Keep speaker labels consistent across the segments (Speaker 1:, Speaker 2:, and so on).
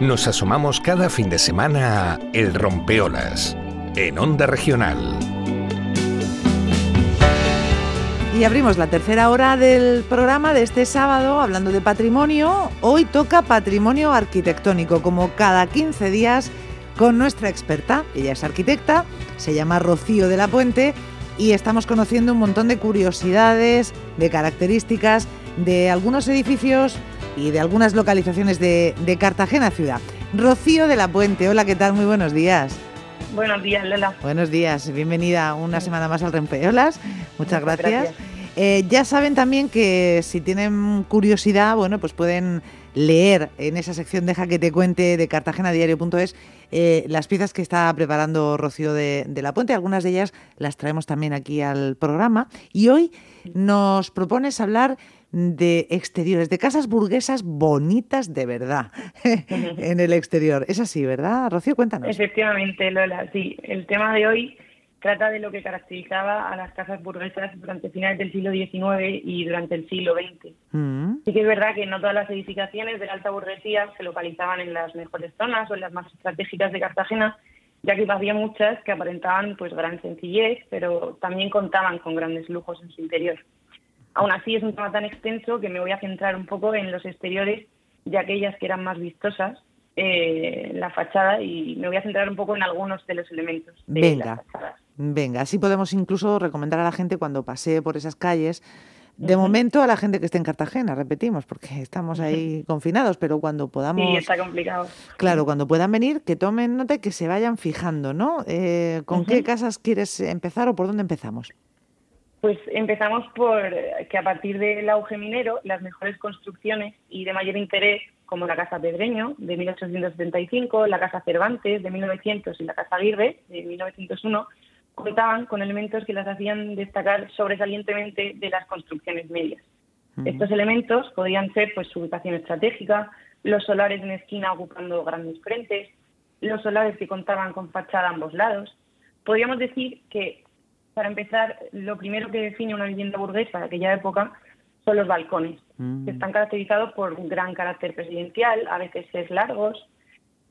Speaker 1: nos asomamos cada fin de semana a El Rompeolas, en Onda Regional.
Speaker 2: Y abrimos la tercera hora del programa de este sábado hablando de patrimonio. Hoy toca patrimonio arquitectónico, como cada 15 días con nuestra experta. Ella es arquitecta, se llama Rocío de la Puente y estamos conociendo un montón de curiosidades, de características de algunos edificios y de algunas localizaciones de, Cartagena ciudad. Rocío de la Puente, hola, ¿qué tal? Muy buenos días.
Speaker 3: Buenos días, Lola.
Speaker 2: Buenos días, bienvenida una semana más al Rempeolas. Muchas gracias. Eh, ya saben también que si tienen curiosidad, bueno, pues pueden leer en esa sección Deja que te cuente de cartagenadiario.es eh, las piezas que está preparando Rocío de, de, la Puente. Algunas de ellas las traemos también aquí al programa. Y hoy nos propones hablar de exteriores, de casas burguesas bonitas de verdad en el exterior. Es así, ¿verdad? Rocío, cuéntanos.
Speaker 3: Efectivamente, Lola, sí. El tema de hoy trata de lo que caracterizaba a las casas burguesas durante finales del siglo XIX y durante el siglo XX. Mm. Sí que es verdad que no todas las edificaciones de la alta burguesía se localizaban en las mejores zonas o en las más estratégicas de Cartagena, ya que había muchas que aparentaban pues gran sencillez, pero también contaban con grandes lujos en su interior. Aún así, es un tema tan extenso que me voy a centrar un poco en los exteriores de aquellas que eran más vistosas, eh, la fachada, y me voy a centrar un poco en algunos de los elementos de
Speaker 2: venga,
Speaker 3: las fachadas.
Speaker 2: Venga, así podemos incluso recomendar a la gente cuando pasee por esas calles. De momento a la gente que esté en Cartagena, repetimos, porque estamos ahí confinados, pero cuando podamos...
Speaker 3: Sí, está complicado.
Speaker 2: Claro, cuando puedan venir, que tomen nota y que se vayan fijando, ¿no? Eh, ¿Con qué casas quieres empezar o por dónde empezamos?
Speaker 3: Pues empezamos por que a partir del auge minero, las mejores construcciones y de mayor interés, como la Casa Pedreño de 1875, la Casa Cervantes de 1900 y la Casa Aguirre de 1901, contaban con elementos que las hacían destacar sobresalientemente de las construcciones medias. Estos elementos podían ser pues, su ubicación estratégica, los solares en esquina ocupando grandes frentes, los solares que contaban con fachada a ambos lados. Podríamos decir que para empezar, lo primero que define una vivienda burguesa de aquella época son los balcones, que están caracterizados por un gran carácter presidencial, a veces es largos.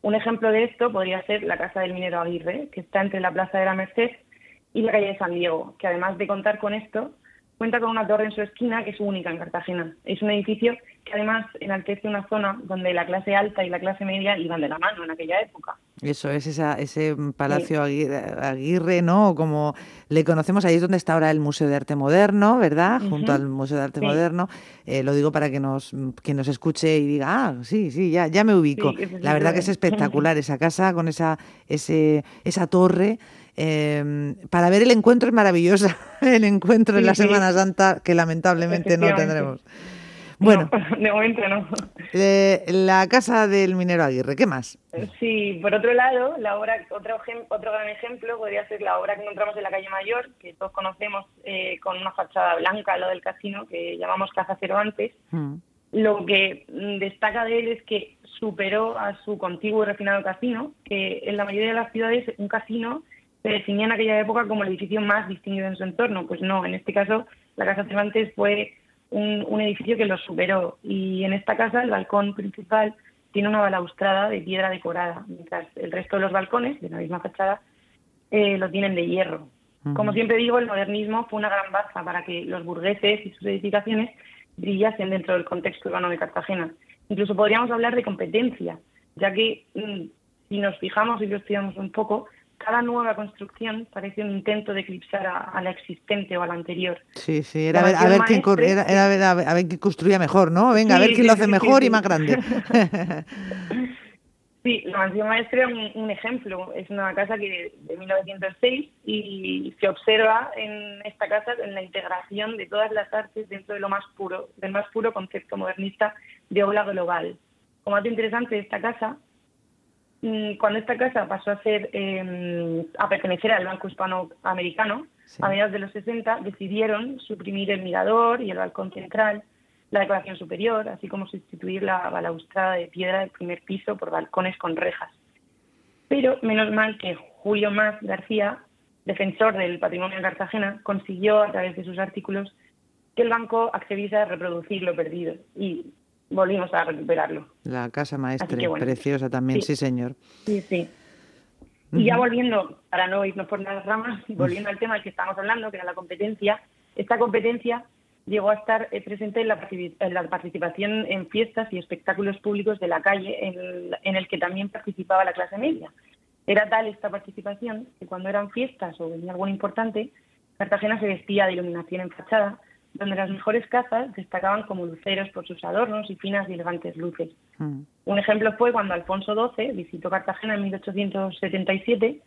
Speaker 3: Un ejemplo de esto podría ser la Casa del Minero Aguirre, que está entre la Plaza de la Merced y la calle de San Diego, que además de contar con esto, cuenta con una torre en su esquina que es única en Cartagena. Es un edificio que además enaltece una zona donde la clase alta y la clase media iban de la mano en aquella época.
Speaker 2: Eso es esa, ese Palacio Aguirre, ¿no? Como le conocemos, ahí es donde está ahora el Museo de Arte Moderno, ¿verdad? Junto al Museo de Arte Moderno. Eh, lo digo para que nos, que nos escuche y diga, ah, sí, sí, ya, ya me ubico. la verdad que es espectacular esa casa con esa, ese, esa torre. Em, para ver el encuentro es maravillosa, el encuentro en la Semana Santa que lamentablemente no tendremos.
Speaker 3: Bueno, de momento no.
Speaker 2: la casa del minero Aguirre, ¿qué más?
Speaker 3: Sí, por otro lado, la obra, otro, otro gran ejemplo podría ser la obra que encontramos en la calle Mayor, que todos conocemos eh, con una fachada blanca, lo del casino, que llamamos Casa Cervantes. Mm. Lo que destaca de él es que superó a su contiguo y refinado casino, que en la mayoría de las ciudades un casino se definía en aquella época como el edificio más distinguido en su entorno. Pues no, en este caso la Casa Cervantes fue un, edificio que lo superó y en esta casa el balcón principal tiene una balaustrada de piedra decorada, mientras el resto de los balcones de la misma fachada eh, lo tienen de hierro. Como siempre digo, el modernismo fue una gran baza para que los burgueses y sus edificaciones brillasen dentro del contexto urbano de Cartagena. Incluso podríamos hablar de competencia, ya que mm, si nos fijamos y lo estudiamos un poco, cada nueva construcción parece un intento de eclipsar a, la existente o a la anterior.
Speaker 2: Sí, sí, era a ver, a ver, quién, era, a ver, quién construía mejor, ¿no? Venga, a ver quién lo hace mejor y más grande.
Speaker 3: sí, la mansión maestre es un, ejemplo. Es una casa que de 1906 y se observa en esta casa en la integración de todas las artes dentro de lo más puro, del más puro concepto modernista de obra global. Como dato interesante de esta casa cuando esta casa pasó a ser em, a pertenecer al Banco Hispanoamericano, a mediados de los 60 decidieron suprimir el mirador y el balcón central, la decoración superior, así como sustituir la balaustrada de piedra del primer piso por balcones con rejas. Pero menos mal que Julio Más García, defensor del patrimonio de Cartagena, consiguió a través de sus artículos que el banco accediese a reproducir lo perdido y volvimos a recuperarlo.
Speaker 2: La casa maestre, preciosa también, sí. señor.
Speaker 3: Sí, sí. Y ya volviendo, para no irnos por las ramas, volviendo al tema del que estábamos hablando, que era la competencia, esta competencia llegó a estar eh, presente en la, participación en fiestas y espectáculos públicos de la calle, en el, que también participaba la clase media. Era tal esta participación que cuando eran fiestas o venía algo importante, Cartagena se vestía de iluminación en fachada, donde las mejores casas destacaban como luceros por sus adornos y finas y elegantes luces. Mm. Un ejemplo fue cuando Alfonso XII visitó Cartagena en 1877,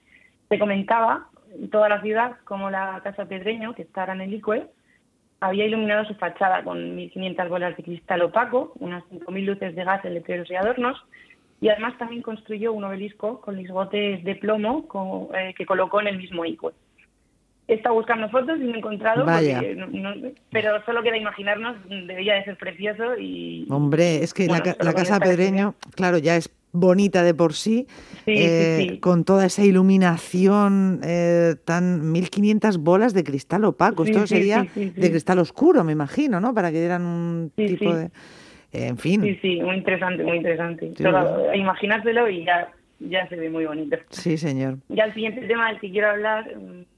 Speaker 3: se comentaba en toda la ciudad como la Casa Pedreño, que está en el Icue, había iluminado su fachada con 1.500 bolas de cristal opaco, unas 5.000 luces de gas en letreros y adornos, y además también construyó un obelisco con lisgotes de plomo eh, que colocó en el mismo Icue. Estado buscando fotos y me he encontrado, pero solo queda imaginarnos, debía de ser precioso y...
Speaker 2: Hombre, es que la, Casa Pedreño, claro, ya es bonita de por sí, eh, con toda esa iluminación, eh, tan 1500 bolas de cristal opaco. Esto sería de cristal oscuro, me imagino, ¿no? Para que dieran un tipo de... en fin.
Speaker 3: Sí, sí, muy interesante, muy interesante. Solo, imaginárselo y ya, ya se ve muy bonito.
Speaker 2: Sí, señor.
Speaker 3: Ya el siguiente tema del que quiero hablar mm,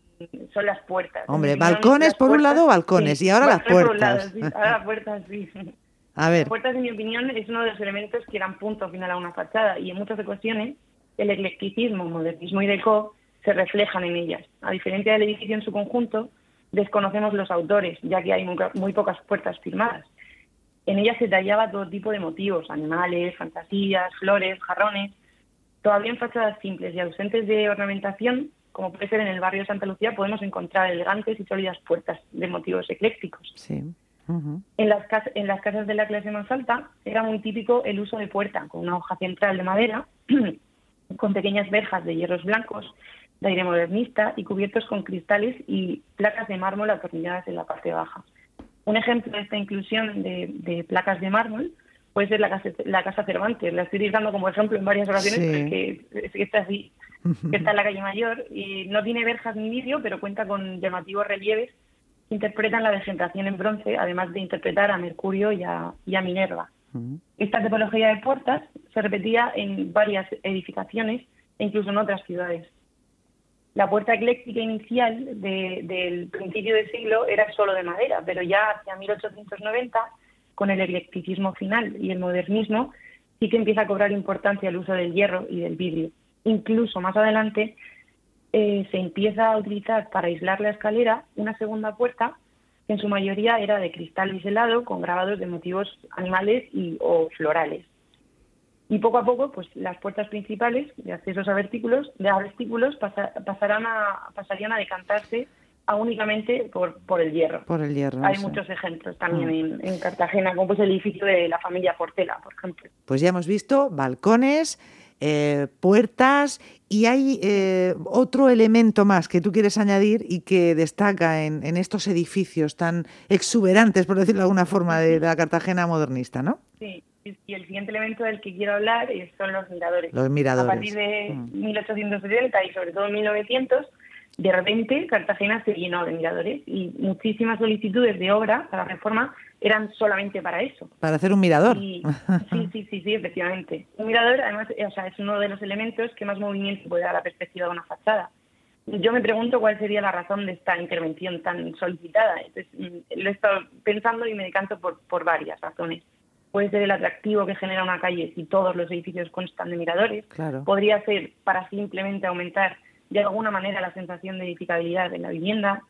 Speaker 3: son las puertas.
Speaker 2: Hombre, balcones por un lado, balcones, y ahora las puertas.
Speaker 3: ahora las puertas, sí.
Speaker 2: A ver.
Speaker 3: Las puertas, en mi opinión, es uno de los elementos que dan punto final a una fachada y en muchas ocasiones el eclecticismo, modernismo y deco se reflejan en ellas. A diferencia del edificio en su conjunto, desconocemos los autores, ya que hay muy, pocas puertas firmadas. En ellas se tallaba todo tipo de motivos, animales, fantasías, flores, jarrones. Todavía en fachadas simples y ausentes de ornamentación, como puede ser en el barrio de Santa Lucía, podemos encontrar elegantes y sólidas puertas de motivos eclécticos.
Speaker 2: Sí
Speaker 3: en, las en las casas de la clase más alta era muy típico el uso de puerta con una hoja central de madera, con pequeñas verjas de hierros blancos, de aire modernista y cubiertos con cristales y placas de mármol atornilladas en la parte baja. Un ejemplo de esta inclusión de, placas de mármol puede ser la casa, la casa Cervantes. La estoy dando como ejemplo en varias ocasiones porque está así, que está en la calle Mayor y no tiene verjas ni vidrio, pero cuenta con llamativos relieves interpretan la vegetación en bronce, además de interpretar a Mercurio y a, Minerva. Esta tipología de puertas se repetía en varias edificaciones e incluso en otras ciudades. La puerta ecléctica inicial del principio del siglo era solo de madera, pero ya hacia 1890, con el eclecticismo final y el modernismo, sí que empieza a cobrar importancia el uso del hierro y del vidrio. Incluso más adelante eh, se empieza a utilizar para aislar la escalera una segunda puerta que en su mayoría era de cristal biselado con grabados de motivos animales y o florales. Y poco a poco, pues las puertas principales de accesos a vestíbulos, de a pasarán a, pasarían a decantarse a únicamente por, por el hierro.
Speaker 2: Por el hierro.
Speaker 3: Hay muchos ejemplos también ah. en, en, Cartagena, como pues el edificio de la familia Portela, por ejemplo.
Speaker 2: Pues ya hemos visto balcones, eh, puertas y hay eh, otro elemento más que tú quieres añadir y que destaca en, estos edificios tan exuberantes, por decirlo de alguna forma, de, la Cartagena modernista, ¿no?
Speaker 3: Sí, y el siguiente elemento del que quiero hablar son los miradores.
Speaker 2: Los miradores.
Speaker 3: A partir de 1870 mm. y sobre todo 1900, de repente Cartagena se llenó de miradores y muchísimas solicitudes de obra para reforma eran solamente para eso.
Speaker 2: Para hacer un mirador.
Speaker 3: sí, sí, sí, sí, efectivamente. Un mirador, además, o sea, es uno de los elementos que más movimiento puede dar a la perspectiva de una fachada. Yo me pregunto cuál sería la razón de esta intervención tan solicitada. Entonces, mm, lo he estado pensando y me decanto por, por varias razones. Puede ser el atractivo que genera una calle si todos los edificios constan de miradores.
Speaker 2: Claro.
Speaker 3: Podría ser para simplemente aumentar de alguna manera la sensación de edificabilidad de la vivienda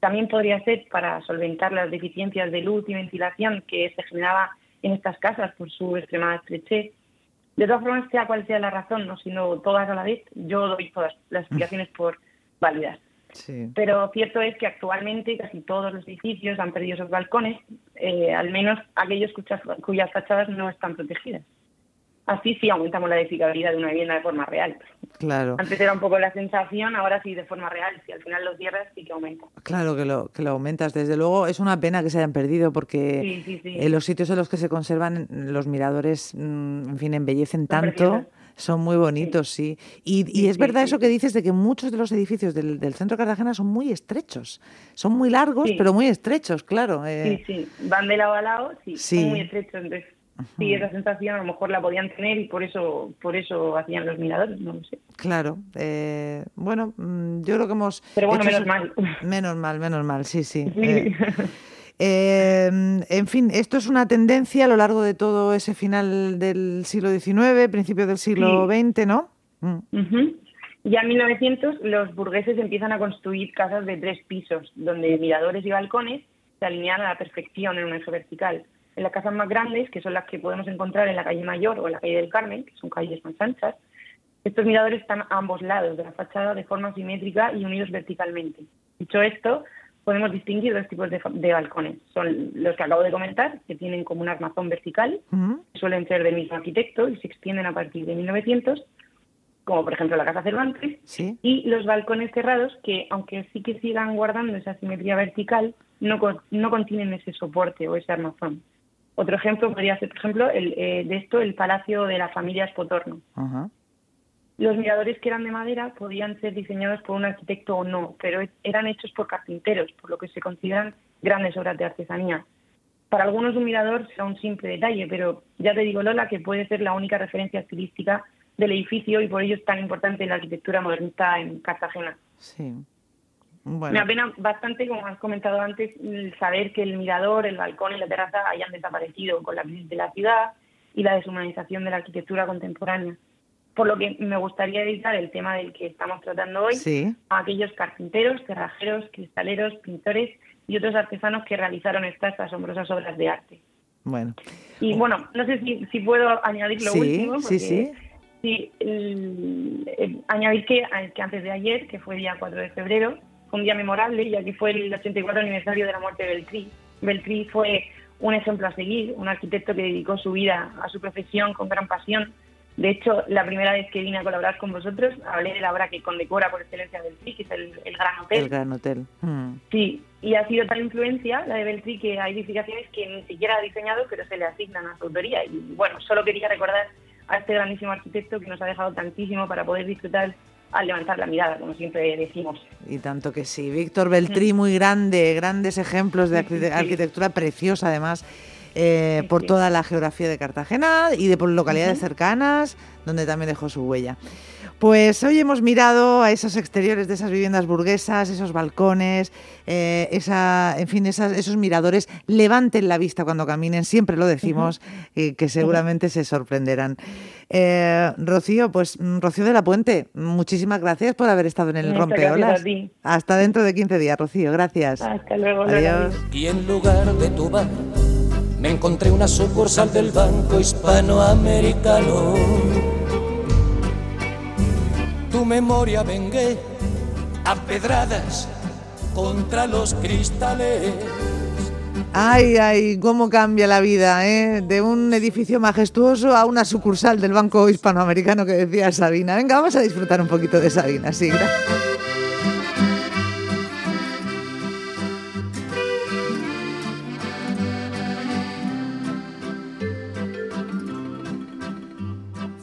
Speaker 3: también podría ser para solventar las deficiencias de luz y ventilación que se generaba en estas casas por su extremada estrechez. De todas formas, sea cual sea la razón, no sino todas a la vez, yo doy todas las explicaciones por válidas. Pero cierto es que actualmente casi todos los edificios han perdido sus balcones, eh, al menos aquellos cuyas fachadas no están protegidas. Así sí aumentamos la edificabilidad de una vivienda de forma real.
Speaker 2: Claro.
Speaker 3: Antes era un poco la sensación, ahora sí de forma real. Si al final los cierras, sí que aumenta.
Speaker 2: Claro que lo, que lo aumentas. Desde luego es una pena que se hayan perdido porque en los sitios en los que se conservan los miradores, mm, en fin, embellecen tanto. Son muy bonitos, sí. Y, es verdad eso que dices de que muchos de los edificios del, centro de Cartagena son muy estrechos. Son muy largos, pero muy estrechos, claro.
Speaker 3: Eh. Sí, sí. Van de lado a lado, sí. Son muy estrechos. Entonces Sí, esa sensación a lo mejor la podían tener y por eso por eso hacían los miradores, no lo sé.
Speaker 2: Claro. Eh, bueno, mm, yo creo que hemos...
Speaker 3: Pero bueno, menos mal.
Speaker 2: Menos mal, menos mal, sí, sí. Eh, eh, en fin, esto es una tendencia a lo largo de todo ese final del siglo XIX, principio del siglo XX, ¿no?
Speaker 3: Mm. Ya en 1900 los burgueses empiezan a construir casas de tres pisos, donde miradores y balcones se alinean a la perfección en un eje vertical. En las casas más grandes, que son las que podemos encontrar en la calle Mayor o en la calle del Carmen, que son calles más anchas, estos miradores están a ambos lados de la fachada de forma simétrica y unidos verticalmente. Dicho esto, podemos distinguir dos tipos de, balcones. Son los que acabo de comentar, que tienen como un armazón vertical, suelen ser del mismo arquitecto y se extienden a partir de 1900, como por ejemplo la Casa Cervantes, y los balcones cerrados, que aunque sí que sigan guardando esa simetría vertical, no, no contienen ese soporte o ese armazón. Otro ejemplo podría ser, por ejemplo, el, eh, de esto el Palacio de la Familia Espotorno. Los miradores que eran de madera podían ser diseñados por un arquitecto o no, pero eran hechos por carpinteros, por lo que se consideran grandes obras de artesanía. Para algunos un mirador será un simple detalle, pero ya te digo, Lola, que puede ser la única referencia estilística del edificio y por ello es tan importante la arquitectura modernista en Cartagena.
Speaker 2: Sí.
Speaker 3: Me apena bastante, como has comentado antes, saber que el mirador, el balcón y la terraza hayan desaparecido con la crisis de la ciudad y la deshumanización de la arquitectura contemporánea. Por lo que me gustaría dedicar el tema del que estamos tratando hoy a aquellos carpinteros, cerrajeros, cristaleros, pintores y otros artesanos que realizaron estas asombrosas obras de arte.
Speaker 2: Bueno.
Speaker 3: Y bueno, no sé si, puedo añadir lo último.
Speaker 2: sí, sí.
Speaker 3: Sí, añadir que, que antes de ayer, que fue el día 4 de febrero, un día memorable, ya que fue el 84 aniversario de la muerte de Beltrí. Beltrí fue un ejemplo a seguir, un arquitecto que dedicó su vida a su profesión con gran pasión. De hecho, la primera vez que vine a colaborar con vosotros, hablé de la obra que condecora por excelencia Beltrí, que es el, Gran Hotel.
Speaker 2: El Gran Hotel.
Speaker 3: Hmm. Sí, y ha sido tal influencia la de Beltrí que hay edificaciones que ni siquiera ha diseñado, pero se le asignan a su autoría. Y bueno, solo quería recordar a este grandísimo arquitecto que nos ha dejado tantísimo para poder disfrutar al levantar la mirada, como siempre decimos.
Speaker 2: Y tanto que sí. Víctor Beltrí, muy grande, grandes ejemplos de arquitectura preciosa además. Eh, por toda la geografía de Cartagena y de por localidades cercanas, donde también dejó su huella. Pues hoy hemos mirado a esos exteriores de esas viviendas burguesas, esos balcones, eh, esa, en fin, esos miradores. Levanten la vista cuando caminen, siempre lo decimos, y que seguramente se sorprenderán. Eh, Rocío, pues mm, Rocío de la Puente, muchísimas gracias por haber estado en el Rompeolas. Hasta dentro de 15 días, Rocío, gracias.
Speaker 3: Hasta luego.
Speaker 2: Adiós.
Speaker 4: Y en lugar de tu bar, me encontré una sucursal del Banco Hispanoamericano tu memoria vengué a pedradas contra los cristales.
Speaker 2: Ay, ay, cómo cambia la vida, ¿eh? De un edificio majestuoso a una sucursal del Banco Hispanoamericano que decía Sabina. Venga, vamos a disfrutar un poquito de Sabina, sí.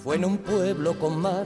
Speaker 4: Fue en un pueblo con mar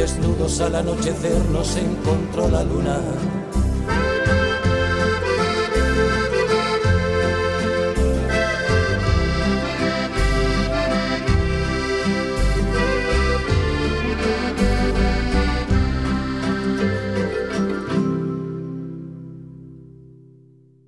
Speaker 4: Desnudos al anochecer nos encontró la luna